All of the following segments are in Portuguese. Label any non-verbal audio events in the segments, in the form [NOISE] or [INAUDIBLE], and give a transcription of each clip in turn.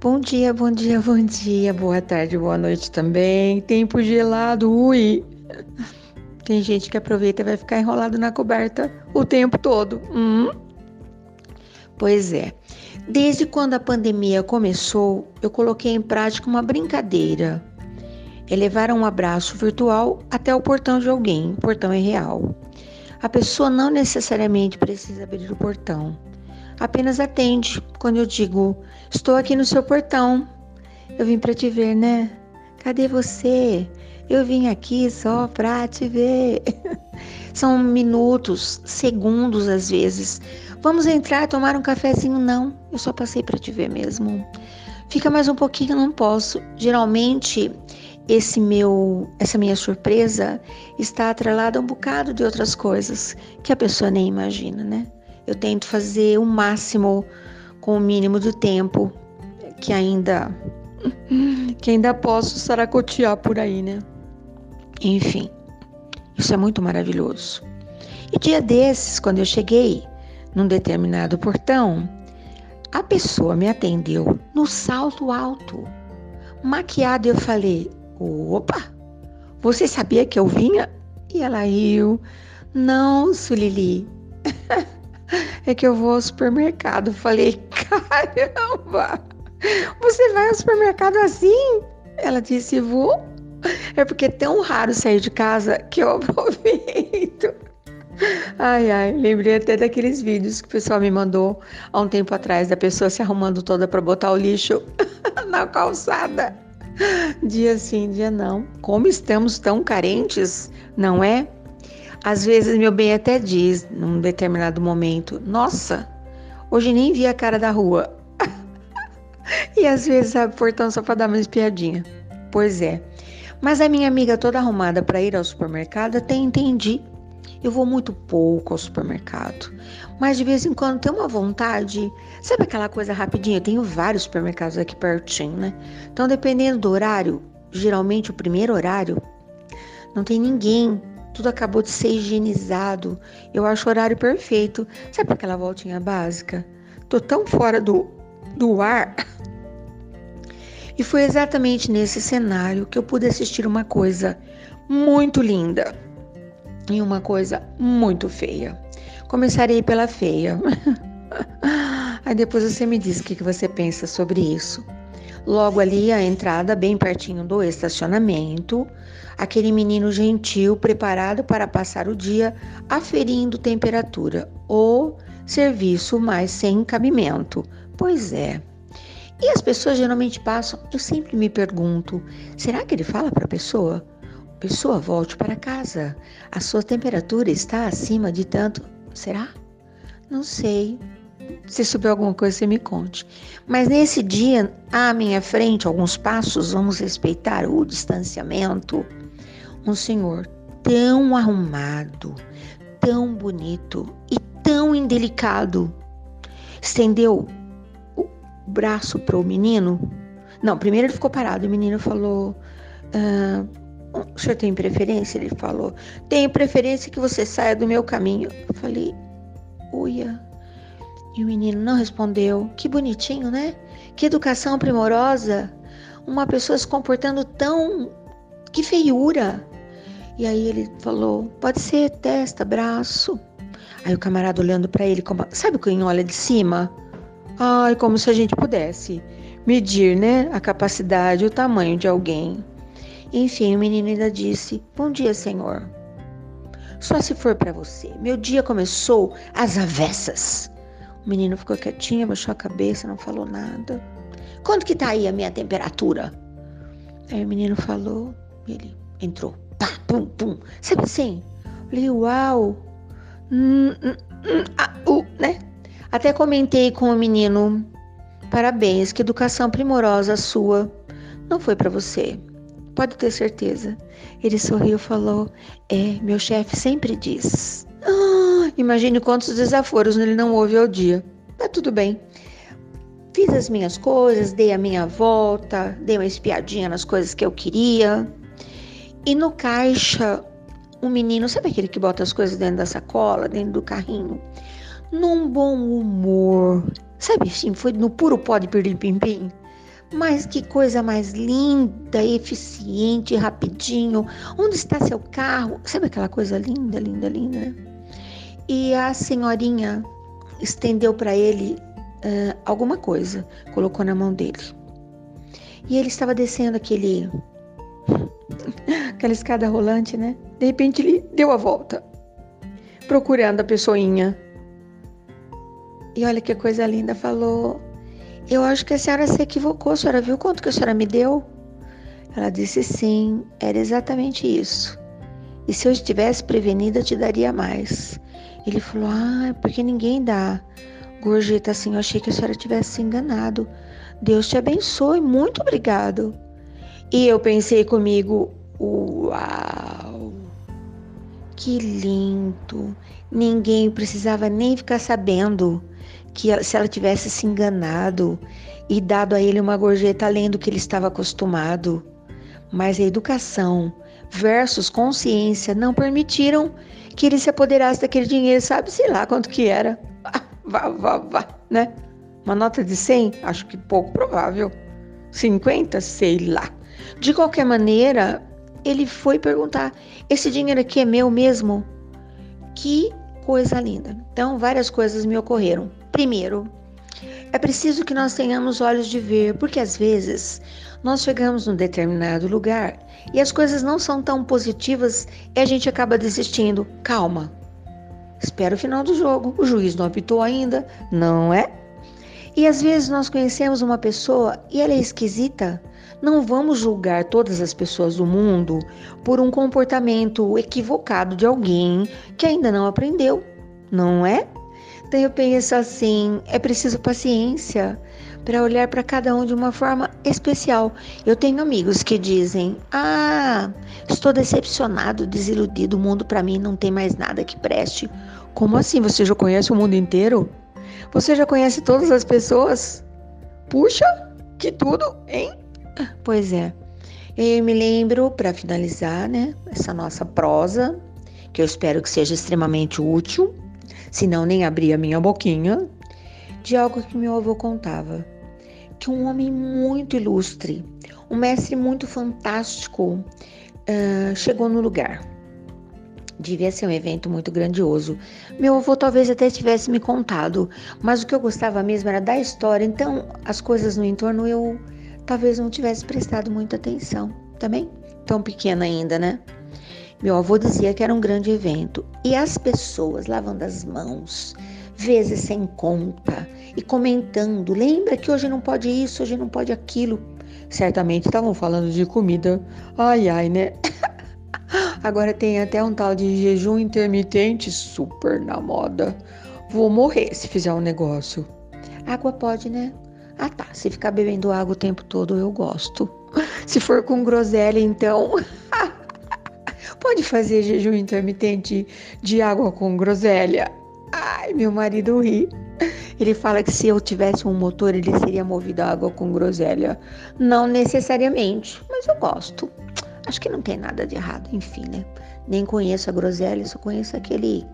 Bom dia, bom dia, bom dia, boa tarde, boa noite também. Tempo gelado, ui. Tem gente que aproveita e vai ficar enrolado na coberta o tempo todo. Hum? Pois é. Desde quando a pandemia começou, eu coloquei em prática uma brincadeira. É levar um abraço virtual até o portão de alguém. O portão é real. A pessoa não necessariamente precisa abrir o portão. Apenas atende quando eu digo: Estou aqui no seu portão. Eu vim para te ver, né? Cadê você? Eu vim aqui só para te ver. [LAUGHS] São minutos, segundos às vezes. Vamos entrar, tomar um cafezinho? Não, eu só passei para te ver mesmo. Fica mais um pouquinho, não posso. Geralmente, esse meu, essa minha surpresa está atrelada a um bocado de outras coisas que a pessoa nem imagina, né? Eu tento fazer o máximo com o mínimo de tempo que ainda [LAUGHS] que ainda posso saracotear por aí, né? Enfim, isso é muito maravilhoso. E dia desses, quando eu cheguei num determinado portão, a pessoa me atendeu no salto alto. Maquiada, eu falei: opa, você sabia que eu vinha? E ela riu. Não, Sulili. [LAUGHS] é que eu vou ao supermercado. Falei, caramba, você vai ao supermercado assim? Ela disse, vou. É porque é tão raro sair de casa que eu [LAUGHS] aproveito. Ai, ai, lembrei até daqueles vídeos que o pessoal me mandou há um tempo atrás, da pessoa se arrumando toda para botar o lixo [LAUGHS] na calçada. Dia sim, dia não. Como estamos tão carentes, não é? Às vezes meu bem até diz, num determinado momento, nossa, hoje nem vi a cara da rua. [LAUGHS] e às vezes abre o portão só para dar uma espiadinha. Pois é. Mas a minha amiga toda arrumada para ir ao supermercado, até entendi. Eu vou muito pouco ao supermercado, mas de vez em quando tenho uma vontade. Sabe aquela coisa rapidinha? Eu tenho vários supermercados aqui pertinho, né? Então, dependendo do horário, geralmente o primeiro horário, não tem ninguém tudo acabou de ser higienizado. Eu acho o horário perfeito. Sabe aquela voltinha básica? Tô tão fora do, do ar. E foi exatamente nesse cenário que eu pude assistir uma coisa muito linda e uma coisa muito feia. Começarei pela feia. [LAUGHS] Aí depois você me diz o que você pensa sobre isso. Logo ali, a entrada, bem pertinho do estacionamento, aquele menino gentil preparado para passar o dia aferindo temperatura ou serviço mais sem cabimento. Pois é. E as pessoas geralmente passam, eu sempre me pergunto: será que ele fala para a pessoa? Pessoa, volte para casa. A sua temperatura está acima de tanto. Será? Não sei. Se souber alguma coisa, você me conte. Mas nesse dia, à minha frente, alguns passos, vamos respeitar o distanciamento. Um senhor tão arrumado, tão bonito e tão indelicado estendeu o braço para o menino. Não, primeiro ele ficou parado. O menino falou: ah, O senhor tem preferência? Ele falou: Tenho preferência que você saia do meu caminho. Eu falei: Uia. E o menino não respondeu. Que bonitinho, né? Que educação primorosa. Uma pessoa se comportando tão. Que feiura. E aí ele falou: pode ser testa, braço. Aí o camarada olhando para ele, como, sabe quem olha de cima? Ai, como se a gente pudesse medir, né, a capacidade, o tamanho de alguém. Enfim, o menino ainda disse: Bom dia, senhor. Só se for para você. Meu dia começou às avessas. O menino ficou quietinho, baixou a cabeça, não falou nada. Quanto que tá aí a minha temperatura? Aí o menino falou, ele entrou. Pá, pum, pum. Sabe assim? Falei, uau. Hum, hum, hum, ah, uh, né? Até comentei com o menino. Parabéns, que educação primorosa sua. Não foi para você. Pode ter certeza. Ele sorriu e falou: É, meu chefe sempre diz. Imagine quantos desaforos ele não houve ao dia. Mas tudo bem. Fiz as minhas coisas, dei a minha volta, dei uma espiadinha nas coisas que eu queria. E no caixa, um menino, sabe aquele que bota as coisas dentro da sacola, dentro do carrinho? Num bom humor. Sabe assim, foi no puro pó de pirlim-pim-pim. Mas que coisa mais linda, eficiente, rapidinho. Onde está seu carro? Sabe aquela coisa linda, linda, linda, né? E a senhorinha estendeu para ele uh, alguma coisa, colocou na mão dele. E ele estava descendo aquele [LAUGHS] aquela escada rolante, né? De repente ele deu a volta, procurando a pessoinha. E olha que coisa linda, falou: Eu acho que a senhora se equivocou, a senhora viu quanto que a senhora me deu? Ela disse: Sim, era exatamente isso. E se eu estivesse prevenida, te daria mais. Ele falou: Ah, porque ninguém dá. Gorjeta, assim, eu achei que a senhora tivesse se enganado. Deus te abençoe, muito obrigado. E eu pensei comigo: Uau! Que lindo! Ninguém precisava nem ficar sabendo que se ela tivesse se enganado e dado a ele uma gorjeta além do que ele estava acostumado. Mas a educação versus consciência não permitiram que ele se apoderasse daquele dinheiro, sabe, sei lá quanto que era. [LAUGHS] vá, vá, vá, né? Uma nota de 100? Acho que pouco provável. 50? Sei lá. De qualquer maneira, ele foi perguntar: esse dinheiro aqui é meu mesmo? Que coisa linda. Então, várias coisas me ocorreram. Primeiro, é preciso que nós tenhamos olhos de ver, porque às vezes nós chegamos num determinado lugar e as coisas não são tão positivas e a gente acaba desistindo. Calma. Espera o final do jogo. O juiz não apitou ainda, não é? E às vezes nós conhecemos uma pessoa e ela é esquisita. Não vamos julgar todas as pessoas do mundo por um comportamento equivocado de alguém que ainda não aprendeu, não é? Então eu penso assim: é preciso paciência para olhar para cada um de uma forma especial. Eu tenho amigos que dizem: Ah, estou decepcionado, desiludido, o mundo para mim não tem mais nada que preste. Como assim? Você já conhece o mundo inteiro? Você já conhece todas as pessoas? Puxa, que tudo, hein? Pois é. Eu me lembro, para finalizar, né, essa nossa prosa, que eu espero que seja extremamente útil, senão nem abrir a minha boquinha, de algo que meu avô contava. Que um homem muito ilustre, um mestre muito fantástico, uh, chegou no lugar. Devia ser um evento muito grandioso. Meu avô talvez até tivesse me contado, mas o que eu gostava mesmo era da história, então as coisas no entorno eu talvez não tivesse prestado muita atenção. Também tão pequena ainda, né? Meu avô dizia que era um grande evento e as pessoas lavando as mãos, vezes sem conta e comentando: lembra que hoje não pode isso, hoje não pode aquilo. Certamente estavam falando de comida. Ai, ai, né? [LAUGHS] Agora tem até um tal de jejum intermitente super na moda. Vou morrer se fizer um negócio. Água pode, né? Ah tá, se ficar bebendo água o tempo todo eu gosto. [LAUGHS] Se for com groselha, então. [LAUGHS] Pode fazer jejum intermitente de água com groselha. Ai, meu marido ri. Ele fala que se eu tivesse um motor, ele seria movido a água com groselha. Não necessariamente, mas eu gosto. Acho que não tem nada de errado, enfim, né? Nem conheço a groselha, só conheço aquele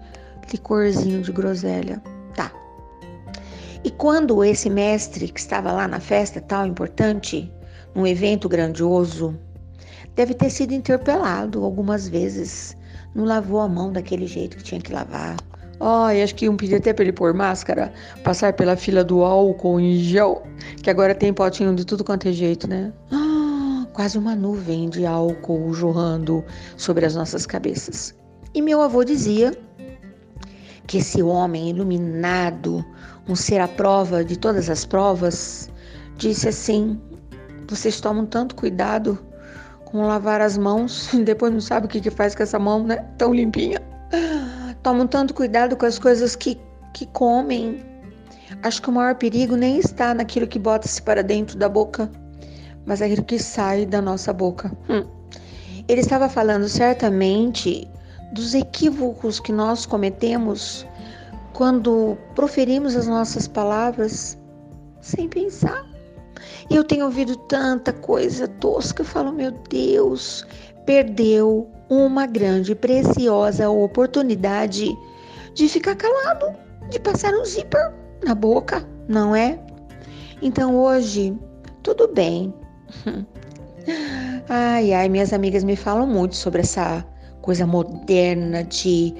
licorzinho de groselha. Tá. E quando esse mestre que estava lá na festa tal importante, num evento grandioso, deve ter sido interpelado algumas vezes, não lavou a mão daquele jeito que tinha que lavar. Ai, oh, acho que iam pedir até para ele pôr máscara, passar pela fila do álcool em gel, que agora tem potinho de tudo quanto é jeito, né? Ah, quase uma nuvem de álcool jorrando sobre as nossas cabeças. E meu avô dizia que esse homem iluminado, um ser à prova de todas as provas, disse assim: vocês tomam tanto cuidado com lavar as mãos, [LAUGHS] depois não sabe o que, que faz com essa mão, né? Tão limpinha. Tomam tanto cuidado com as coisas que, que comem. Acho que o maior perigo nem está naquilo que bota-se para dentro da boca, mas é aquilo que sai da nossa boca. Hum. Ele estava falando certamente dos equívocos que nós cometemos quando proferimos as nossas palavras sem pensar. E eu tenho ouvido tanta coisa tosca, eu falo, meu Deus, perdeu uma grande preciosa oportunidade de ficar calado, de passar um zíper na boca, não é? Então hoje tudo bem. [LAUGHS] Ai, ai, minhas amigas me falam muito sobre essa coisa moderna de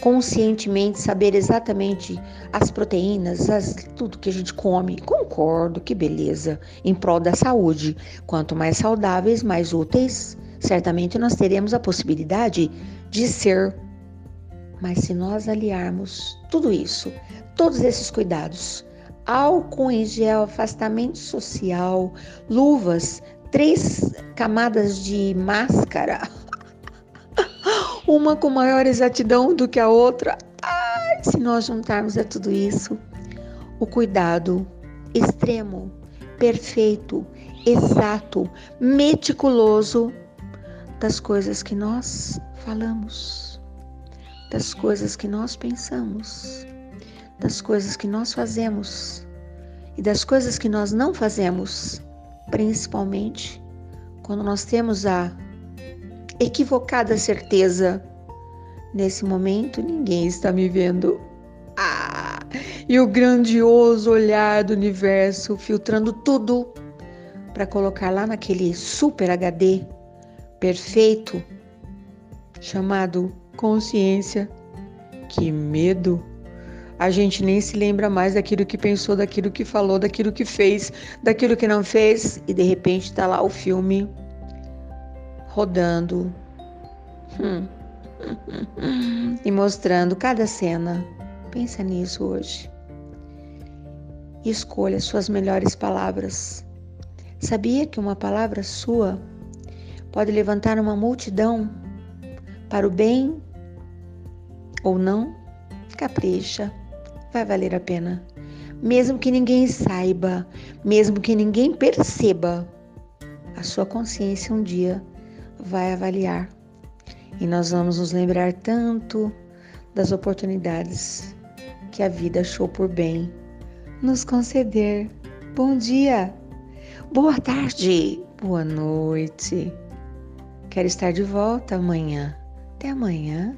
conscientemente saber exatamente as proteínas, as, tudo que a gente come. Concordo, que beleza, em prol da saúde. Quanto mais saudáveis, mais úteis, certamente nós teremos a possibilidade de ser. Mas se nós aliarmos tudo isso, todos esses cuidados, álcool em gel, afastamento social, luvas, três camadas de máscara, uma com maior exatidão do que a outra. Ai, se nós juntarmos a tudo isso, o cuidado extremo, perfeito, exato, meticuloso das coisas que nós falamos, das coisas que nós pensamos, das coisas que nós fazemos e das coisas que nós não fazemos, principalmente quando nós temos a equivocada certeza. Nesse momento, ninguém está me vendo. Ah! E o grandioso olhar do universo filtrando tudo para colocar lá naquele super HD perfeito chamado consciência. Que medo! A gente nem se lembra mais daquilo que pensou, daquilo que falou, daquilo que fez, daquilo que não fez, e de repente está lá o filme rodando hum. [LAUGHS] e mostrando cada cena. Pensa nisso hoje. escolha suas melhores palavras. Sabia que uma palavra sua pode levantar uma multidão para o bem ou não? Capricha, vai valer a pena. Mesmo que ninguém saiba, mesmo que ninguém perceba, a sua consciência um dia vai avaliar. E nós vamos nos lembrar tanto das oportunidades que a vida achou por bem nos conceder. Bom dia, boa tarde, boa noite. Quero estar de volta amanhã. Até amanhã.